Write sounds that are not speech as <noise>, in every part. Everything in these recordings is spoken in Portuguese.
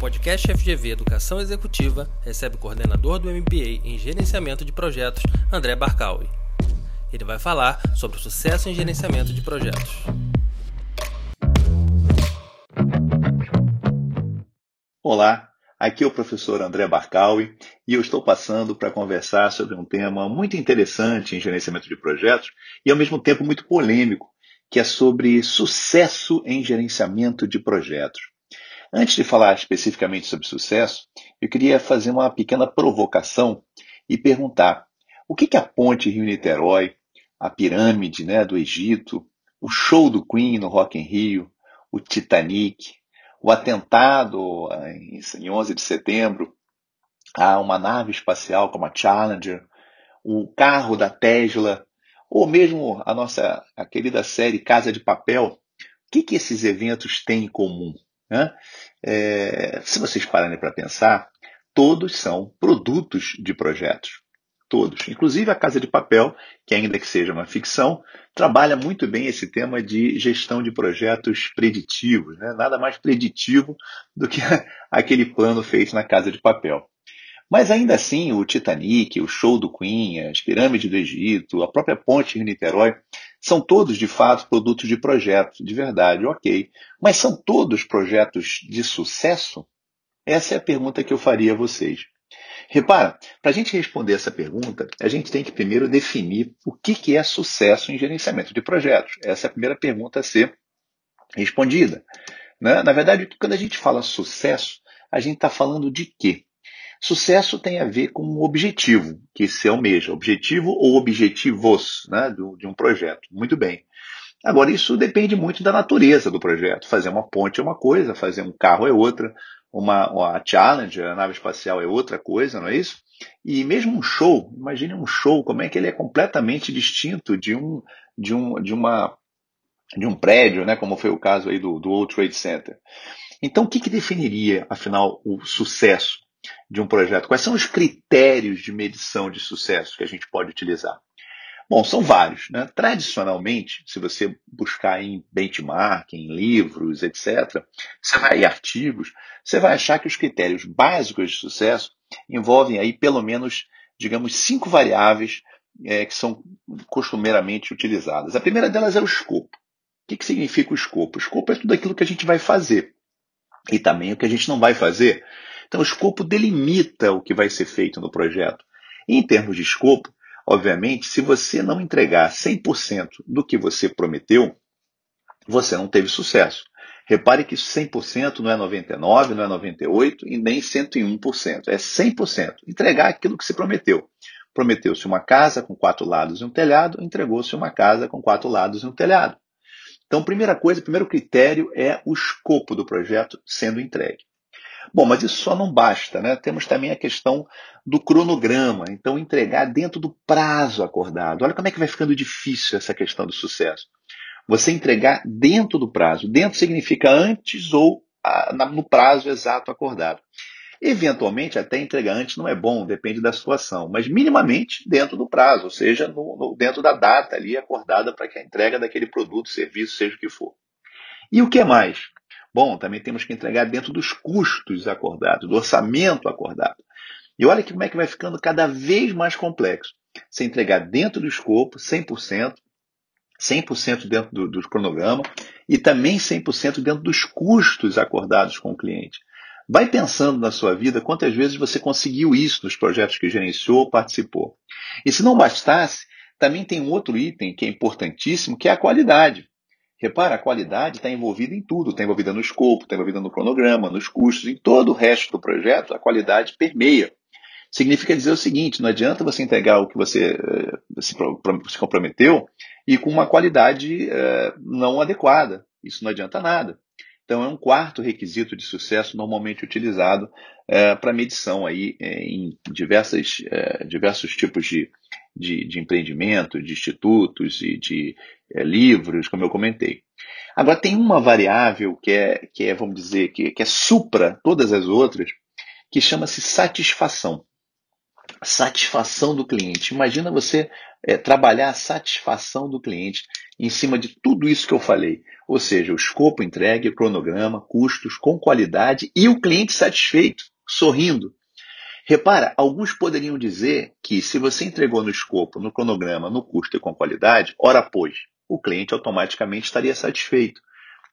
podcast FGV Educação Executiva recebe o coordenador do MBA em Gerenciamento de Projetos, André Barcaui. Ele vai falar sobre o sucesso em gerenciamento de projetos. Olá, aqui é o professor André Barcaui e eu estou passando para conversar sobre um tema muito interessante em gerenciamento de projetos e ao mesmo tempo muito polêmico, que é sobre sucesso em gerenciamento de projetos. Antes de falar especificamente sobre sucesso, eu queria fazer uma pequena provocação e perguntar: o que, que a ponte Rio-Niterói, a pirâmide né, do Egito, o show do Queen no Rock in Rio, o Titanic, o atentado em 11 de setembro a uma nave espacial como a Challenger, o carro da Tesla, ou mesmo a nossa a querida série Casa de Papel, o que, que esses eventos têm em comum? Né? É, se vocês pararem para pensar, todos são produtos de projetos. Todos. Inclusive a Casa de Papel, que ainda que seja uma ficção, trabalha muito bem esse tema de gestão de projetos preditivos. Né? Nada mais preditivo do que <laughs> aquele plano feito na Casa de Papel. Mas ainda assim, o Titanic, o show do Queen, as pirâmides do Egito, a própria ponte em Niterói, são todos de fato produtos de projetos, de verdade, ok. Mas são todos projetos de sucesso? Essa é a pergunta que eu faria a vocês. Repara, para a gente responder essa pergunta, a gente tem que primeiro definir o que, que é sucesso em gerenciamento de projetos. Essa é a primeira pergunta a ser respondida. Né? Na verdade, quando a gente fala sucesso, a gente está falando de quê? Sucesso tem a ver com o objetivo que se almeja, objetivo ou objetivos né, de um projeto. Muito bem. Agora, isso depende muito da natureza do projeto. Fazer uma ponte é uma coisa, fazer um carro é outra, uma, uma Challenger, a nave espacial é outra coisa, não é isso? E mesmo um show, imagine um show, como é que ele é completamente distinto de um, de um, de uma, de um prédio, né, como foi o caso aí do, do World Trade Center. Então, o que, que definiria, afinal, o sucesso? De um projeto? Quais são os critérios de medição de sucesso que a gente pode utilizar? Bom, são vários. Né? Tradicionalmente, se você buscar em benchmark, em livros, etc., você vai, em artigos, você vai achar que os critérios básicos de sucesso envolvem aí pelo menos, digamos, cinco variáveis é, que são costumeiramente utilizadas. A primeira delas é o escopo. O que, que significa o escopo? O escopo é tudo aquilo que a gente vai fazer e também o que a gente não vai fazer. Então, o escopo delimita o que vai ser feito no projeto. E, em termos de escopo, obviamente, se você não entregar 100% do que você prometeu, você não teve sucesso. Repare que 100% não é 99%, não é 98% e nem 101%. É 100%. Entregar aquilo que se prometeu. Prometeu-se uma casa com quatro lados e um telhado, entregou-se uma casa com quatro lados e um telhado. Então, primeira coisa, primeiro critério é o escopo do projeto sendo entregue. Bom, mas isso só não basta, né? Temos também a questão do cronograma, então entregar dentro do prazo acordado. Olha como é que vai ficando difícil essa questão do sucesso. Você entregar dentro do prazo. Dentro significa antes ou a, na, no prazo exato acordado. Eventualmente, até entregar antes não é bom, depende da situação, mas minimamente dentro do prazo, ou seja, no, no, dentro da data ali acordada para que a entrega daquele produto, serviço, seja o que for. E o que mais? Bom, também temos que entregar dentro dos custos acordados, do orçamento acordado. E olha que como é que vai ficando cada vez mais complexo. Você entregar dentro do escopo, 100%, 100% dentro do, do cronograma e também 100% dentro dos custos acordados com o cliente. Vai pensando na sua vida quantas vezes você conseguiu isso nos projetos que gerenciou ou participou. E se não bastasse, também tem um outro item que é importantíssimo, que é a qualidade. Repara, a qualidade está envolvida em tudo, está envolvida no escopo, está envolvida no cronograma, nos custos, em todo o resto do projeto, a qualidade permeia. Significa dizer o seguinte: não adianta você entregar o que você eh, se comprometeu e com uma qualidade eh, não adequada. Isso não adianta nada. Então, é um quarto requisito de sucesso normalmente utilizado é, para medição aí, em diversas, diversos tipos de, de, de, empreendimento, de institutos e de é, livros, como eu comentei. Agora, tem uma variável que é, que é vamos dizer, que, que é supra todas as outras, que chama-se satisfação. Satisfação do cliente. Imagina você é, trabalhar a satisfação do cliente em cima de tudo isso que eu falei, ou seja, o escopo entregue, cronograma, custos, com qualidade e o cliente satisfeito, sorrindo. Repara, alguns poderiam dizer que se você entregou no escopo, no cronograma, no custo e com qualidade, ora pois, o cliente automaticamente estaria satisfeito.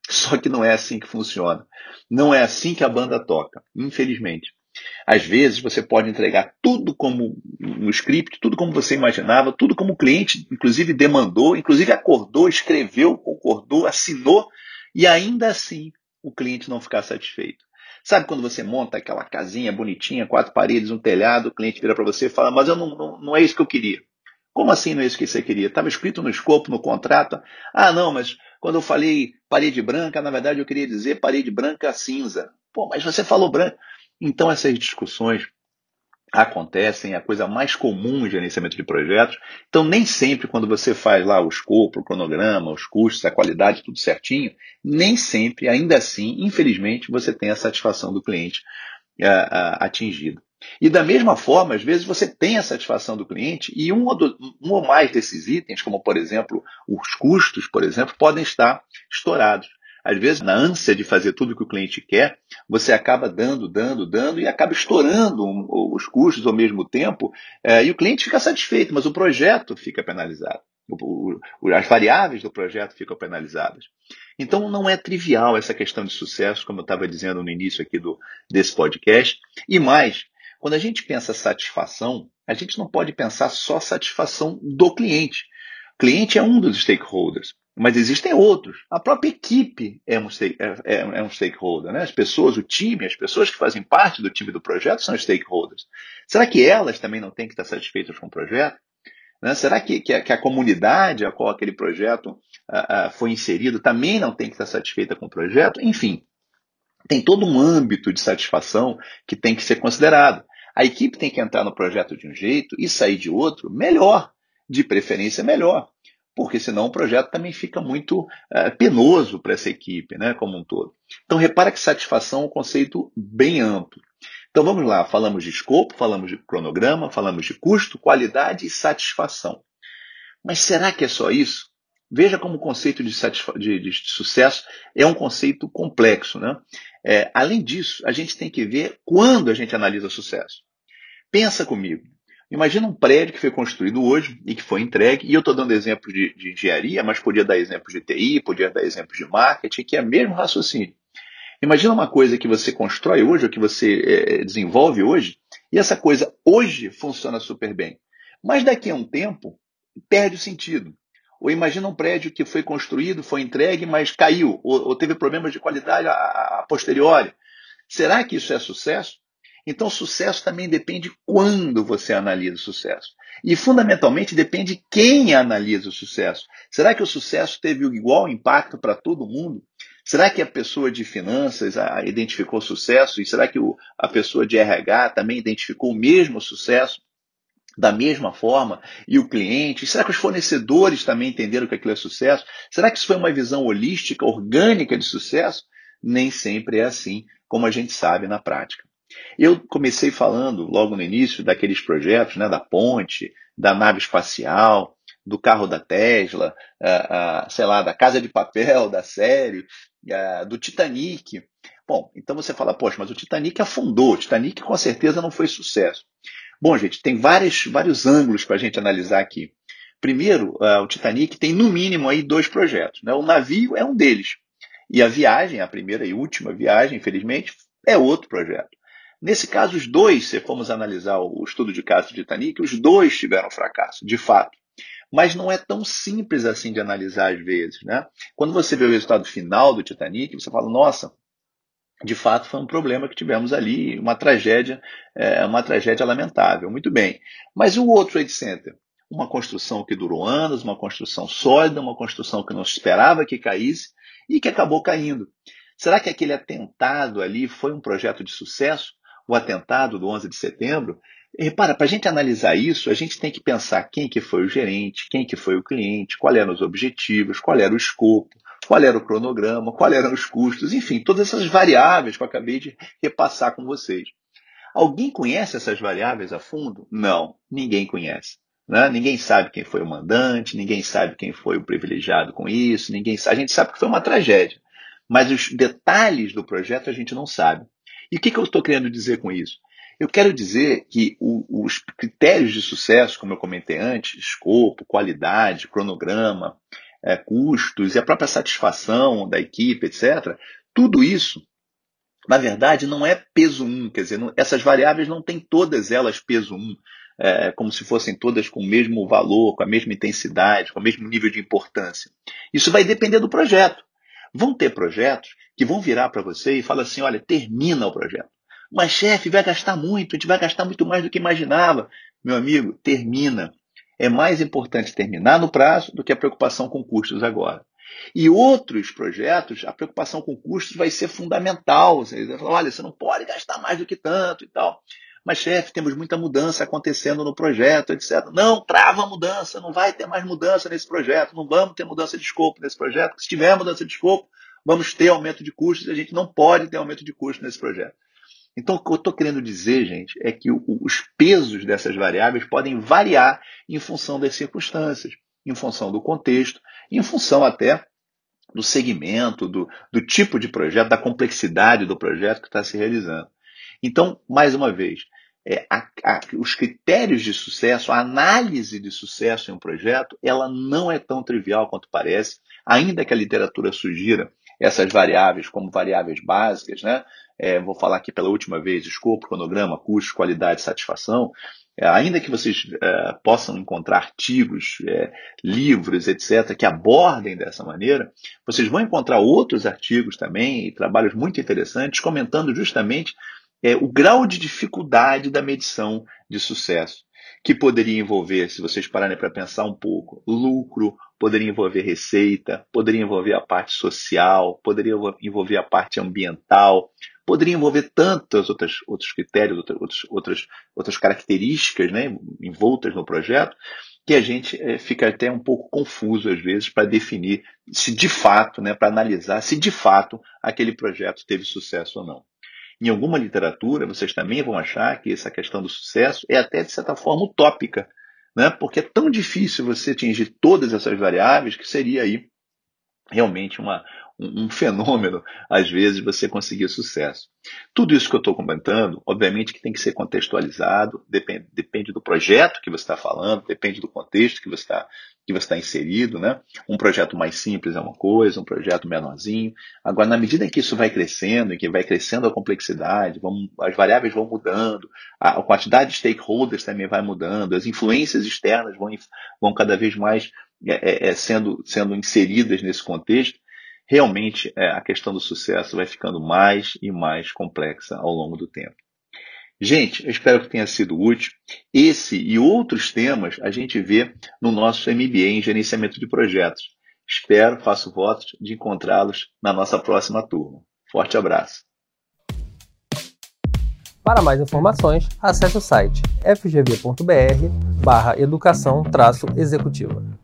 Só que não é assim que funciona. Não é assim que a banda toca, infelizmente. Às vezes você pode entregar tudo como no script, tudo como você imaginava, tudo como o cliente, inclusive, demandou, inclusive acordou, escreveu, concordou, assinou, e ainda assim o cliente não ficar satisfeito. Sabe quando você monta aquela casinha bonitinha, quatro paredes, um telhado, o cliente vira para você e fala, mas eu não, não, não é isso que eu queria. Como assim não é isso que você queria? Estava escrito no escopo, no contrato. Ah, não, mas quando eu falei parede branca, na verdade eu queria dizer parede branca cinza. Pô, mas você falou branca. Então essas discussões acontecem, é a coisa mais comum em gerenciamento de projetos. Então, nem sempre, quando você faz lá o escopo, o cronograma, os custos, a qualidade, tudo certinho, nem sempre, ainda assim, infelizmente, você tem a satisfação do cliente uh, uh, atingida. E da mesma forma, às vezes você tem a satisfação do cliente e um ou, do, um ou mais desses itens, como por exemplo os custos, por exemplo, podem estar estourados. Às vezes, na ânsia de fazer tudo que o cliente quer, você acaba dando, dando, dando e acaba estourando os custos ao mesmo tempo, é, e o cliente fica satisfeito, mas o projeto fica penalizado. As variáveis do projeto ficam penalizadas. Então, não é trivial essa questão de sucesso, como eu estava dizendo no início aqui do, desse podcast. E mais, quando a gente pensa satisfação, a gente não pode pensar só satisfação do cliente. O cliente é um dos stakeholders. Mas existem outros. A própria equipe é um, é, é, é um, stakeholder. Né? As pessoas, o time, as pessoas que fazem parte do time do projeto são stakeholders. Será que elas também não têm que estar satisfeitas com o projeto? Né? Será que, que, a, que, a, comunidade a qual aquele projeto foi inserido também não tem que estar satisfeita com o projeto? Enfim, tem todo um âmbito de satisfação que tem que ser considerado. A equipe tem que entrar no projeto de um jeito e sair de outro melhor, de preferência melhor porque senão o projeto também fica muito é, penoso para essa equipe, né, como um todo. Então repara que satisfação é um conceito bem amplo. Então vamos lá, falamos de escopo, falamos de cronograma, falamos de custo, qualidade e satisfação. Mas será que é só isso? Veja como o conceito de, de, de sucesso é um conceito complexo. Né? É, além disso, a gente tem que ver quando a gente analisa sucesso. Pensa comigo. Imagina um prédio que foi construído hoje e que foi entregue, e eu estou dando exemplo de, de, engenharia, mas podia dar exemplo de TI, podia dar exemplo de marketing, que é mesmo raciocínio. Imagina uma coisa que você constrói hoje, ou que você é, desenvolve hoje, e essa coisa hoje funciona super bem. Mas daqui a um tempo, perde o sentido. Ou imagina um prédio que foi construído, foi entregue, mas caiu, ou, ou teve problemas de qualidade a, a posteriori. Será que isso é sucesso? Então, sucesso também depende quando você analisa o sucesso. E, fundamentalmente, depende quem analisa o sucesso. Será que o sucesso teve igual impacto para todo mundo? Será que a pessoa de finanças identificou sucesso? E será que a pessoa de RH também identificou o mesmo sucesso? Da mesma forma, e o cliente? Será que os fornecedores também entenderam que aquilo é sucesso? Será que isso foi uma visão holística, orgânica de sucesso? Nem sempre é assim, como a gente sabe na prática. Eu comecei falando logo no início daqueles projetos, né, da ponte, da nave espacial, do carro da Tesla, uh, uh, sei lá, da Casa de Papel, da série, uh, do Titanic. Bom, então você fala, poxa, mas o Titanic afundou, o Titanic com certeza não foi sucesso. Bom, gente, tem vários, vários ângulos para a gente analisar aqui. Primeiro, o Titanic tem no mínimo aí dois projetos. Né? O navio é um deles. E a viagem, a primeira e última viagem, infelizmente, é outro projeto. Nesse caso, os dois, se formos analisar o estudo de caso de Titanic, os dois tiveram fracasso, de fato. Mas não é tão simples assim de analisar às vezes. Né? Quando você vê o resultado final do Titanic, você fala, nossa, de fato foi um problema que tivemos ali, uma tragédia, é, uma tragédia lamentável. Muito bem. Mas o outro Trade Center? Uma construção que durou anos, uma construção sólida, uma construção que não se esperava que caísse e que acabou caindo. Será que aquele atentado ali foi um projeto de sucesso? O atentado do 11 de setembro, repara, para a gente analisar isso, a gente tem que pensar quem que foi o gerente, quem que foi o cliente, quais eram os objetivos, qual era o escopo, qual era o cronograma, quais eram os custos, enfim, todas essas variáveis que eu acabei de repassar com vocês. Alguém conhece essas variáveis a fundo? Não, ninguém conhece. Né? Ninguém sabe quem foi o mandante, ninguém sabe quem foi o privilegiado com isso, ninguém sabe. A gente sabe que foi uma tragédia, mas os detalhes do projeto a gente não sabe. E o que, que eu estou querendo dizer com isso? Eu quero dizer que o, os critérios de sucesso, como eu comentei antes, escopo, qualidade, cronograma, é, custos e a própria satisfação da equipe, etc., tudo isso, na verdade, não é peso 1, um, quer dizer, não, essas variáveis não têm todas elas peso 1. Um é, como se fossem todas com o mesmo valor, com a mesma intensidade, com o mesmo nível de importância. Isso vai depender do projeto. Vão ter projetos que vão virar para você e falar assim: olha, termina o projeto. Mas, chefe, vai gastar muito, a gente vai gastar muito mais do que imaginava. Meu amigo, termina. É mais importante terminar no prazo do que a preocupação com custos agora. E outros projetos, a preocupação com custos vai ser fundamental. Você vai falar, olha, você não pode gastar mais do que tanto e tal. Mas, chefe, temos muita mudança acontecendo no projeto, etc. Não, trava a mudança, não vai ter mais mudança nesse projeto, não vamos ter mudança de escopo nesse projeto. Se tiver mudança de escopo, vamos ter aumento de custos e a gente não pode ter aumento de custos nesse projeto. Então, o que eu estou querendo dizer, gente, é que os pesos dessas variáveis podem variar em função das circunstâncias, em função do contexto, em função até do segmento, do, do tipo de projeto, da complexidade do projeto que está se realizando. Então, mais uma vez, é, a, a, os critérios de sucesso, a análise de sucesso em um projeto, ela não é tão trivial quanto parece, ainda que a literatura sugira essas variáveis como variáveis básicas, né? É, vou falar aqui pela última vez: escopo, cronograma, custo, qualidade, satisfação. É, ainda que vocês é, possam encontrar artigos, é, livros, etc., que abordem dessa maneira, vocês vão encontrar outros artigos também e trabalhos muito interessantes comentando justamente é, o grau de dificuldade da medição de sucesso, que poderia envolver, se vocês pararem para pensar um pouco, lucro, poderia envolver receita, poderia envolver a parte social, poderia envolver a parte ambiental, poderia envolver tantos outros, outros critérios, outras, outras, outras características né, envoltas no projeto, que a gente é, fica até um pouco confuso às vezes para definir se de fato, né, para analisar se de fato aquele projeto teve sucesso ou não. Em alguma literatura, vocês também vão achar que essa questão do sucesso é até, de certa forma, utópica, né? porque é tão difícil você atingir todas essas variáveis que seria aí realmente uma, um, fenômeno, às vezes, você conseguir sucesso. Tudo isso que eu estou comentando, obviamente que tem que ser contextualizado, depende, depende do projeto que você está falando, depende do contexto que você está que você está inserido, né? Um projeto mais simples é uma coisa, um projeto menorzinho. Agora, na medida em que isso vai crescendo, em que vai crescendo a complexidade, vão, as variáveis vão mudando, a, a, quantidade de stakeholders também vai mudando, as influências externas vão, vão cada vez mais é, é, é sendo, sendo inseridas nesse contexto, realmente é, a questão do sucesso vai ficando mais e mais complexa ao longo do tempo. Gente, eu espero que tenha sido útil. Esse e outros temas a gente vê no nosso MBA em Gerenciamento de Projetos. Espero, faço votos de encontrá-los na nossa próxima turma. Forte abraço. Para mais informações, acesse o site fgv.br barra educação executiva.